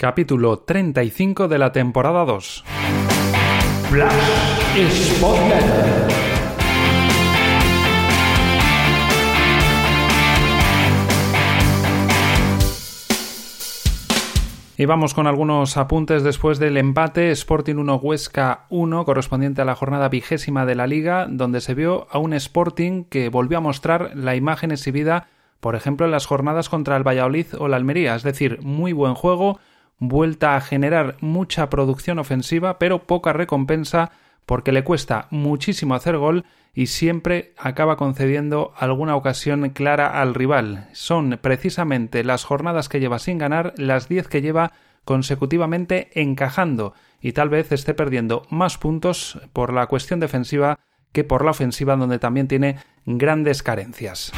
capítulo 35 de la temporada 2. Y vamos con algunos apuntes después del empate. Sporting 1 Huesca 1 correspondiente a la jornada vigésima de la liga, donde se vio a un Sporting que volvió a mostrar la imagen exhibida, por ejemplo, en las jornadas contra el Valladolid o la Almería, es decir, muy buen juego, vuelta a generar mucha producción ofensiva, pero poca recompensa porque le cuesta muchísimo hacer gol y siempre acaba concediendo alguna ocasión clara al rival. Son precisamente las jornadas que lleva sin ganar las 10 que lleva consecutivamente encajando y tal vez esté perdiendo más puntos por la cuestión defensiva que por la ofensiva donde también tiene grandes carencias.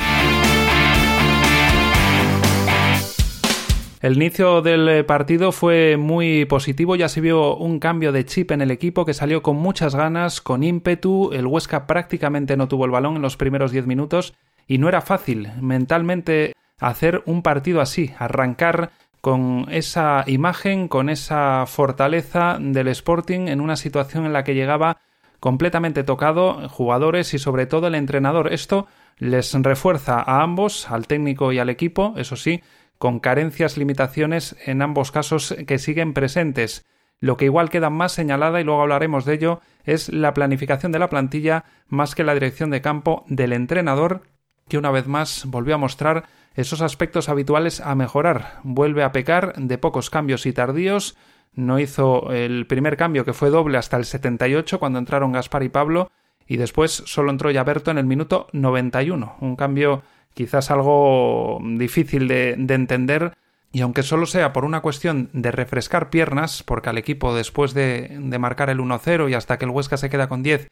El inicio del eh, partido fue muy positivo, ya se vio un cambio de chip en el equipo que salió con muchas ganas, con ímpetu, el Huesca prácticamente no tuvo el balón en los primeros 10 minutos y no era fácil mentalmente hacer un partido así, arrancar con esa imagen, con esa fortaleza del Sporting en una situación en la que llegaba completamente tocado jugadores y sobre todo el entrenador. Esto les refuerza a ambos, al técnico y al equipo, eso sí, con carencias, limitaciones en ambos casos que siguen presentes. Lo que igual queda más señalada, y luego hablaremos de ello, es la planificación de la plantilla más que la dirección de campo del entrenador, que una vez más volvió a mostrar esos aspectos habituales a mejorar. Vuelve a pecar de pocos cambios y tardíos. No hizo el primer cambio, que fue doble, hasta el 78, cuando entraron Gaspar y Pablo, y después solo entró Yaberto en el minuto 91. Un cambio quizás algo difícil de, entender y aunque solo sea por una cuestión de refrescar piernas, porque al equipo después de, marcar el 1-0 y hasta que el Huesca se queda con 10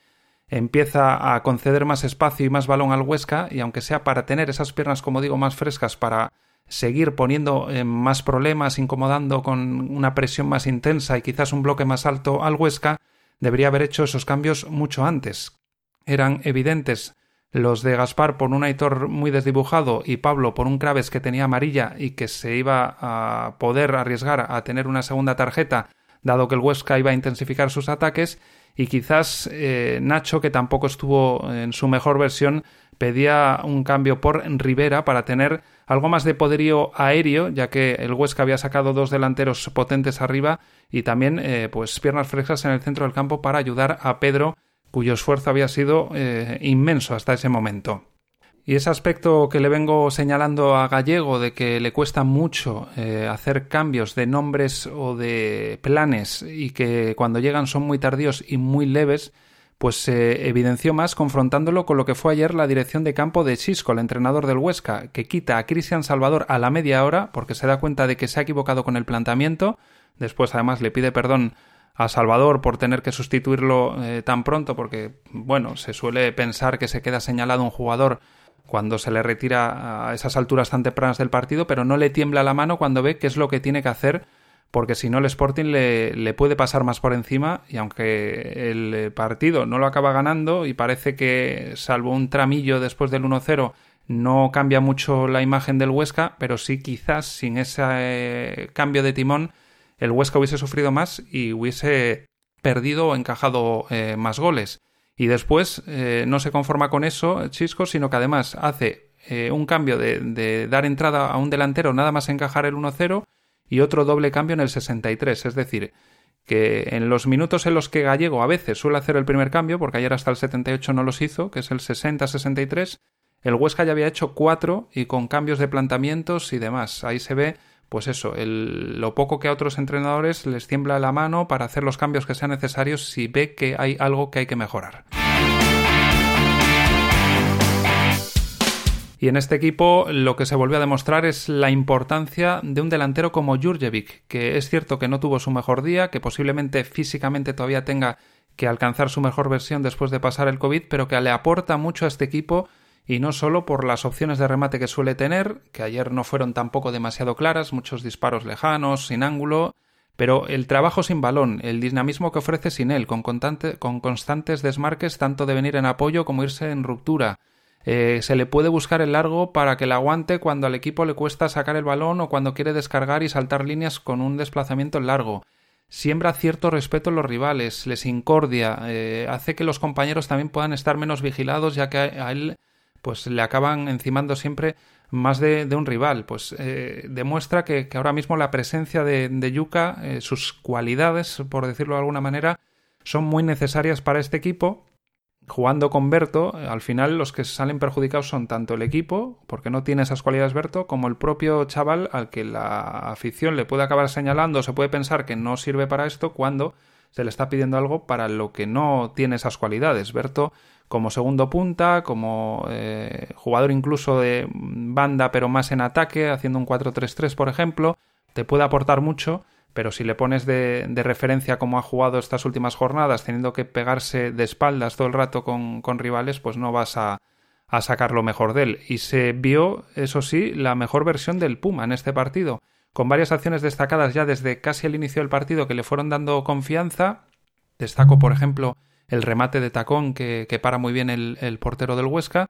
empieza a conceder más espacio y más balón al Huesca y aunque sea para tener esas piernas como digo más frescas para seguir poniendo eh, más problemas, incomodando con una presión más intensa y quizás un bloque más alto al Huesca, debería haber hecho esos cambios mucho antes. Eran evidentes los de Gaspar por un Aitor muy desdibujado y Pablo por un Craves que tenía amarilla y que se iba a poder arriesgar a tener una segunda tarjeta dado que el Huesca iba a intensificar sus ataques y quizás eh, Nacho que tampoco estuvo en su mejor versión pedía un cambio por Rivera para tener algo más de poderío aéreo ya que el Huesca había sacado dos delanteros potentes arriba y también eh, pues piernas frescas en el centro del campo para ayudar a Pedro cuyo esfuerzo había sido eh, inmenso hasta ese momento. Y ese aspecto que le vengo señalando a Gallego de que le cuesta mucho eh, hacer cambios de nombres o de planes y que cuando llegan son muy tardíos y muy leves, pues se evidenció más confrontándolo con lo que fue ayer la dirección de campo de Chisco, el entrenador del Huesca, que quita a Cristian Salvador a la media hora porque se da cuenta de que se ha equivocado con el planteamiento, después además le pide perdón a Salvador por tener que sustituirlo eh, tan pronto, porque, bueno, se suele pensar que se queda señalado un jugador cuando se le retira a esas alturas tan tempranas del partido, pero no le tiembla la mano cuando ve qué es lo que tiene que hacer, porque si no el Sporting le, le puede pasar más por encima y aunque el partido no lo acaba ganando y parece que, salvo un tramillo después del 1-0, no cambia mucho la imagen del Huesca, pero sí quizás sin ese eh, cambio de timón el Huesca hubiese sufrido más y hubiese perdido o encajado eh, más goles. Y después eh, no se conforma con eso Chisco, sino que además hace eh, un cambio de, de, dar entrada a un delantero nada más encajar el 1-0 y otro doble cambio en el 63. Es decir, que en los minutos en los que Gallego a veces suele hacer el primer cambio, porque ayer hasta el 78 no los hizo, que es el 60-63, el Huesca ya había hecho cuatro y con cambios de planteamientos y demás. Ahí se ve pues eso, lo poco que a otros entrenadores les tiembla la mano para hacer los cambios que sean necesarios si ve que hay algo que hay que mejorar. Y en este equipo lo que se volvió a demostrar es la importancia de un delantero como Jurjevic, que es cierto que no tuvo su mejor día, que posiblemente físicamente todavía tenga que alcanzar su mejor versión después de pasar el COVID, pero que le aporta mucho a este equipo y no solo por las opciones de remate que suele tener, que ayer no fueron tampoco demasiado claras, muchos disparos lejanos, sin ángulo, pero el trabajo sin balón, el dinamismo que ofrece sin él, con, con constantes desmarques tanto de venir en apoyo como irse en ruptura, Eh, se le puede buscar el largo para que le aguante cuando al equipo le cuesta sacar el balón o cuando quiere descargar y saltar líneas con un desplazamiento largo. Siembra cierto respeto en los rivales, les incordia, eh, hace que los compañeros también puedan estar menos vigilados ya que a él pues le acaban encimando siempre más de, un rival. Pues eh, demuestra que, ahora mismo la presencia de, de Yuka, sus cualidades, por decirlo de alguna manera, son muy necesarias para este equipo jugando con Berto, al final los que salen perjudicados son tanto el equipo, porque no tiene esas cualidades Berto, como el propio chaval al que la afición le puede acabar señalando, se puede pensar que no sirve para esto cuando se le está pidiendo algo para lo que no tiene esas cualidades. Berto como segundo punta, como eh, jugador incluso de banda pero más en ataque, haciendo un 4-3-3 por ejemplo, te puede aportar mucho pero si le pones de, referencia cómo ha jugado estas últimas jornadas, teniendo que pegarse de espaldas todo el rato con, rivales, pues no vas a, a sacar lo mejor de él. Y se vio, eso sí, la mejor versión del Puma en este partido, con varias acciones destacadas ya desde casi el inicio del partido que le fueron dando confianza. Destaco, por ejemplo, el remate de tacón que, para muy bien el portero del Huesca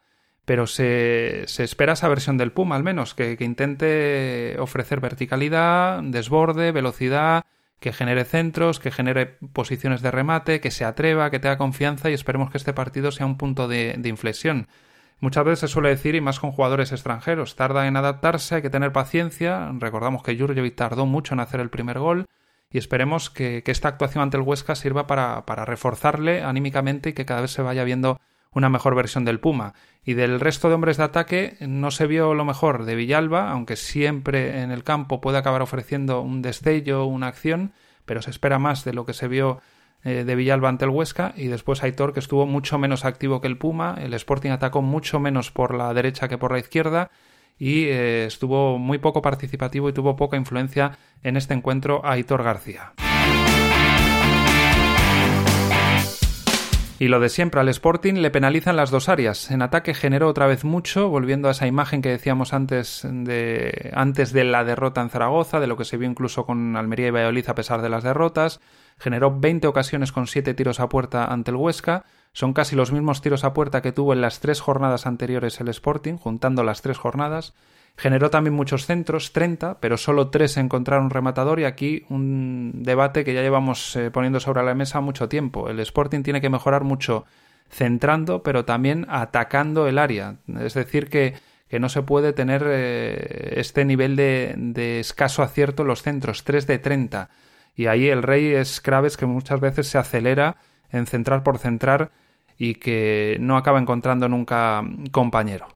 pero se, espera esa versión del Puma al menos, que, intente ofrecer verticalidad, desborde, velocidad, que genere centros, que genere posiciones de remate, que se atreva, que tenga confianza y esperemos que este partido sea un punto de, inflexión. Muchas veces se suele decir, y más con jugadores extranjeros, tarda en adaptarse, hay que tener paciencia. Recordamos que Jurjevic tardó mucho en hacer el primer gol y esperemos que, esta actuación ante el Huesca sirva para, para reforzarle anímicamente y que cada vez se vaya viendo una mejor versión del Puma. Y del resto de hombres de ataque no se vio lo mejor de Villalba, aunque siempre en el campo puede acabar ofreciendo un destello, una acción, pero se espera más de lo que se vio eh, de Villalba ante el Huesca. Y después Aitor, que estuvo mucho menos activo que el Puma. El Sporting atacó mucho menos por la derecha que por la izquierda. Y eh, estuvo muy poco participativo y tuvo poca influencia en este encuentro Aitor García. Y lo de siempre, al Sporting le penalizan las dos áreas. En ataque generó otra vez mucho, volviendo a esa imagen que decíamos antes de, antes de la derrota en Zaragoza, de lo que se vio incluso con Almería y Valladolid a pesar de las derrotas. Generó 20 ocasiones con 7 tiros a puerta ante el Huesca. Son casi los mismos tiros a puerta que tuvo en las tres jornadas anteriores el Sporting, juntando las tres jornadas. Generó también muchos centros, 30, pero solo 3 encontraron rematador y aquí un debate que ya llevamos eh, poniendo sobre la mesa mucho tiempo. El Sporting tiene que mejorar mucho centrando, pero también atacando el área. Es decir, que, que no se puede tener eh, este nivel de, de, escaso acierto en los centros, 3 de 30. Y ahí el rey es Craves que muchas veces se acelera en centrar por centrar y que no acaba encontrando nunca compañero.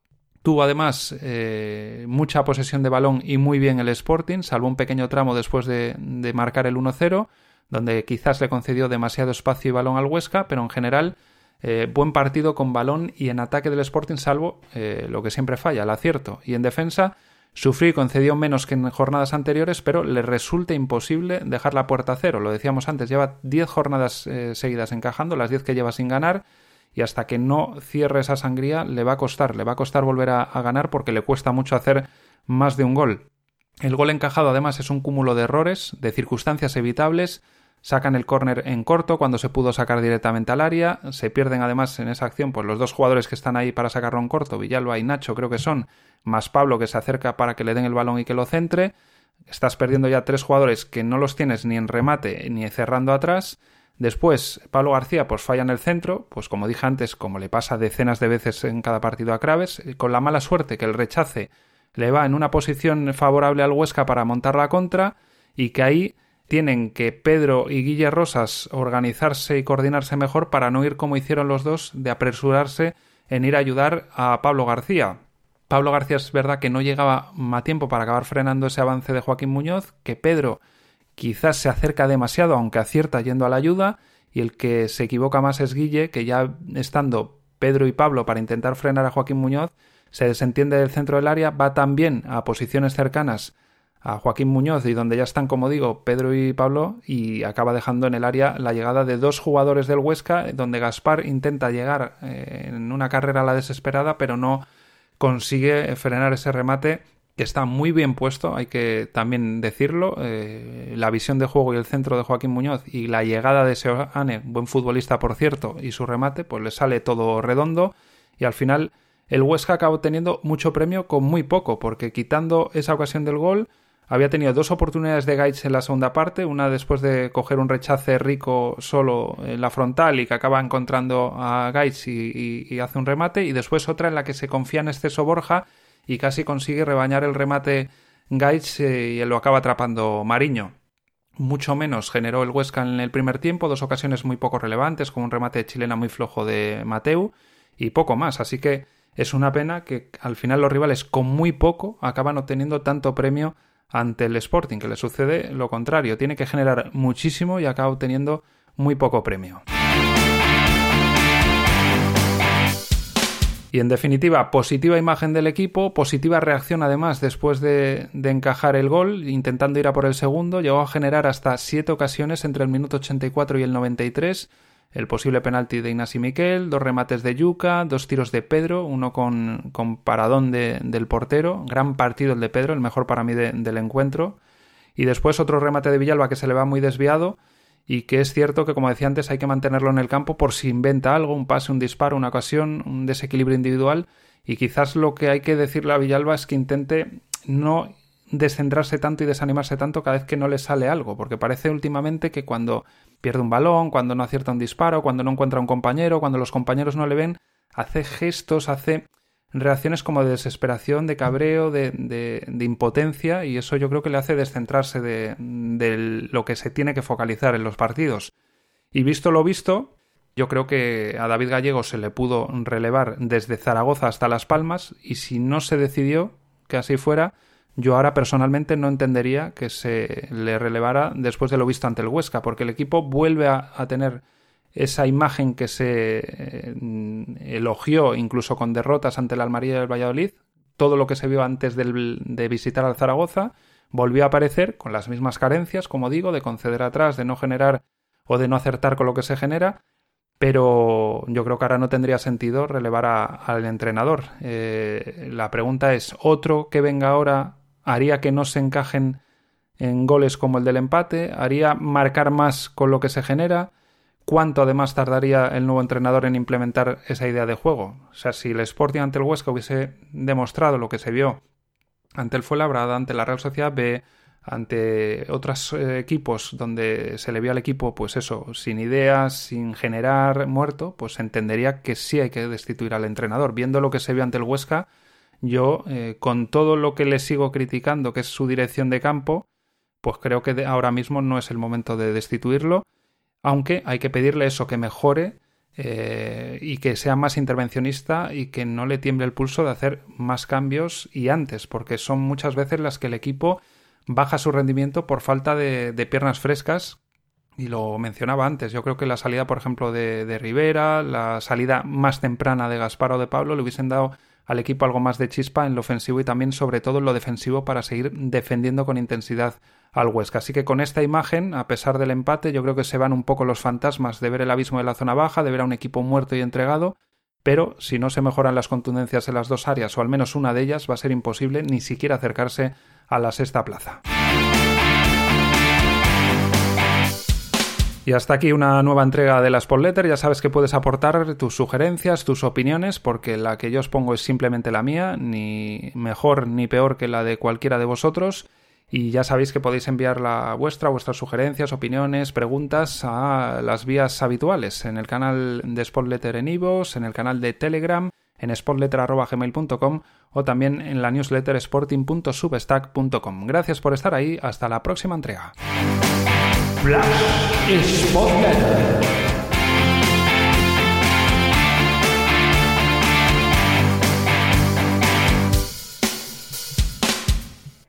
Tuvo además eh, mucha posesión de balón y muy bien el Sporting, salvo un pequeño tramo después de, marcar el 1-0, donde quizás le concedió demasiado espacio y balón al Huesca, pero en general eh, buen partido con balón y en ataque del Sporting, salvo eh, lo que siempre falla, el acierto. Y en defensa sufrió y concedió menos que en jornadas anteriores, pero le resulta imposible dejar la puerta a cero. Lo decíamos antes, lleva 10 jornadas seguidas encajando, las 10 que lleva sin ganar y hasta que no cierre esa sangría le va a costar, le va a costar volver a, ganar porque le cuesta mucho hacer más de un gol. El gol encajado además es un cúmulo de errores, de circunstancias evitables, sacan el córner en corto cuando se pudo sacar directamente al área, se pierden además en esa acción pues los dos jugadores que están ahí para sacarlo en corto, Villalba y Nacho creo que son, más Pablo que se acerca para que le den el balón y que lo centre, estás perdiendo ya tres jugadores que no los tienes ni en remate ni cerrando atrás, Después, Pablo García pues falla en el centro, pues como dije antes, como le pasa decenas de veces en cada partido a Craves, eh, con la mala suerte que el rechace le va en una posición favorable al Huesca para montar la contra y que ahí tienen que Pedro y Guille Rosas organizarse y coordinarse mejor para no ir como hicieron los dos de apresurarse en ir a ayudar a Pablo García. Pablo García es verdad que no llegaba a tiempo para acabar frenando ese avance de Joaquín Muñoz, que Pedro quizás se acerca demasiado, aunque acierta yendo a la ayuda, y el que se equivoca más es Guille, que ya estando Pedro y Pablo para intentar frenar a Joaquín Muñoz, se desentiende del centro del área, va también a posiciones cercanas a Joaquín Muñoz y donde ya están, como digo, Pedro y Pablo, y acaba dejando en el área la llegada de dos jugadores del Huesca, donde Gaspar intenta llegar eh, en una carrera a la desesperada, pero no consigue frenar ese remate que está muy bien puesto, hay que también decirlo. Eh, la visión de juego y el centro de Joaquín Muñoz y la llegada de Seoane, buen futbolista por cierto, y su remate, pues le sale todo redondo y al final el Huesca acabó teniendo mucho premio con muy poco, porque quitando esa ocasión del gol, había tenido dos oportunidades de Gaich en la segunda parte, una después de coger un rechace rico solo en la frontal y que acaba encontrando a Gaich y, hace un remate, y después otra en la que se confía en exceso Borja y casi consigue rebañar el remate Gaich eh, y lo acaba atrapando Mariño. Mucho menos generó el Huesca en el primer tiempo, dos ocasiones muy poco relevantes, con un remate chilena muy flojo de Mateu y poco más. Así que es una pena que al final los rivales con muy poco acaban obteniendo tanto premio ante el Sporting, que le sucede lo contrario, tiene que generar muchísimo y acaba obteniendo muy poco premio. Y en definitiva, positiva imagen del equipo, positiva reacción además después de, encajar el gol, intentando ir a por el segundo, llegó a generar hasta siete ocasiones entre el minuto 84 y el 93, el posible penalti de Ignasi Miquel, dos remates de Yuca, dos tiros de Pedro, uno con, con paradón del portero, gran partido el de Pedro, el mejor para mí del encuentro, y después otro remate de Villalba que se le va muy desviado, y que es cierto que, como decía antes, hay que mantenerlo en el campo por si inventa algo, un pase, un disparo, una ocasión, un desequilibrio individual, y quizás lo que hay que decirle a Villalba es que intente no descentrarse tanto y desanimarse tanto cada vez que no le sale algo, porque parece últimamente que cuando pierde un balón, cuando no acierta un disparo, cuando no encuentra un compañero, cuando los compañeros no le ven, hace gestos, hace reacciones como de desesperación, de cabreo, de, impotencia, y eso yo creo que le hace descentrarse de, de, lo que se tiene que focalizar en los partidos. Y visto lo visto, yo creo que a David Gallego se le pudo relevar desde Zaragoza hasta Las Palmas, y si no se decidió que así fuera, yo ahora personalmente no entendería que se le relevara después de lo visto ante el Huesca, porque el equipo vuelve a, tener esa imagen que se eh, elogió incluso con derrotas ante la Almaría del Valladolid, todo lo que se vio antes de visitar al Zaragoza, volvió a aparecer con las mismas carencias, como digo, de conceder atrás, de no generar o de no acertar con lo que se genera, pero yo creo que ahora no tendría sentido relevar al entrenador. Eh, la pregunta es, ¿otro que venga ahora haría que no se encajen en goles como el del empate, haría marcar más con lo que se genera, cuánto además tardaría el nuevo entrenador en implementar esa idea de juego. O sea, si el Sporting ante el Huesca hubiese demostrado lo que se vio ante el Fuenlabrada, ante la Real Sociedad B, ante otros eh, equipos donde se le vio al equipo, pues eso, sin ideas, sin generar muerto, pues entendería que sí hay que destituir al entrenador. Viendo lo que se vio ante el Huesca, yo, eh, con todo lo que le sigo criticando, que es su dirección de campo, pues creo que ahora mismo no es el momento de destituirlo, aunque hay que pedirle eso, que mejore eh, y que sea más intervencionista y que no le tiemble el pulso de hacer más cambios y antes, porque son muchas veces las que el equipo baja su rendimiento por falta de, piernas frescas. Y lo mencionaba antes, yo creo que la salida, por ejemplo, de, de Rivera, la salida más temprana de Gaspar o de Pablo le hubiesen dado al equipo algo más de chispa en lo ofensivo y también sobre todo en lo defensivo para seguir defendiendo con intensidad al Huesca. Así que con esta imagen, a pesar del empate, yo creo que se van un poco los fantasmas de ver el abismo de la zona baja, de ver a un equipo muerto y entregado, pero si no se mejoran las contundencias en las dos áreas o al menos una de ellas, va a ser imposible ni siquiera acercarse a la sexta plaza. Y hasta aquí una nueva entrega de la Spotletter. Ya sabes que puedes aportar tus sugerencias, tus opiniones, porque la que yo os pongo es simplemente la mía, ni mejor ni peor que la de cualquiera de vosotros. Y ya sabéis que podéis enviar la vuestra, vuestras sugerencias, opiniones, preguntas a las vías habituales, en el canal de Spotletter en Ivos, en el canal de Telegram, en spotletter.gmail.com o también en la newsletter sporting.substack.com. Gracias por estar ahí, hasta la próxima entrega. Flash Spotlight.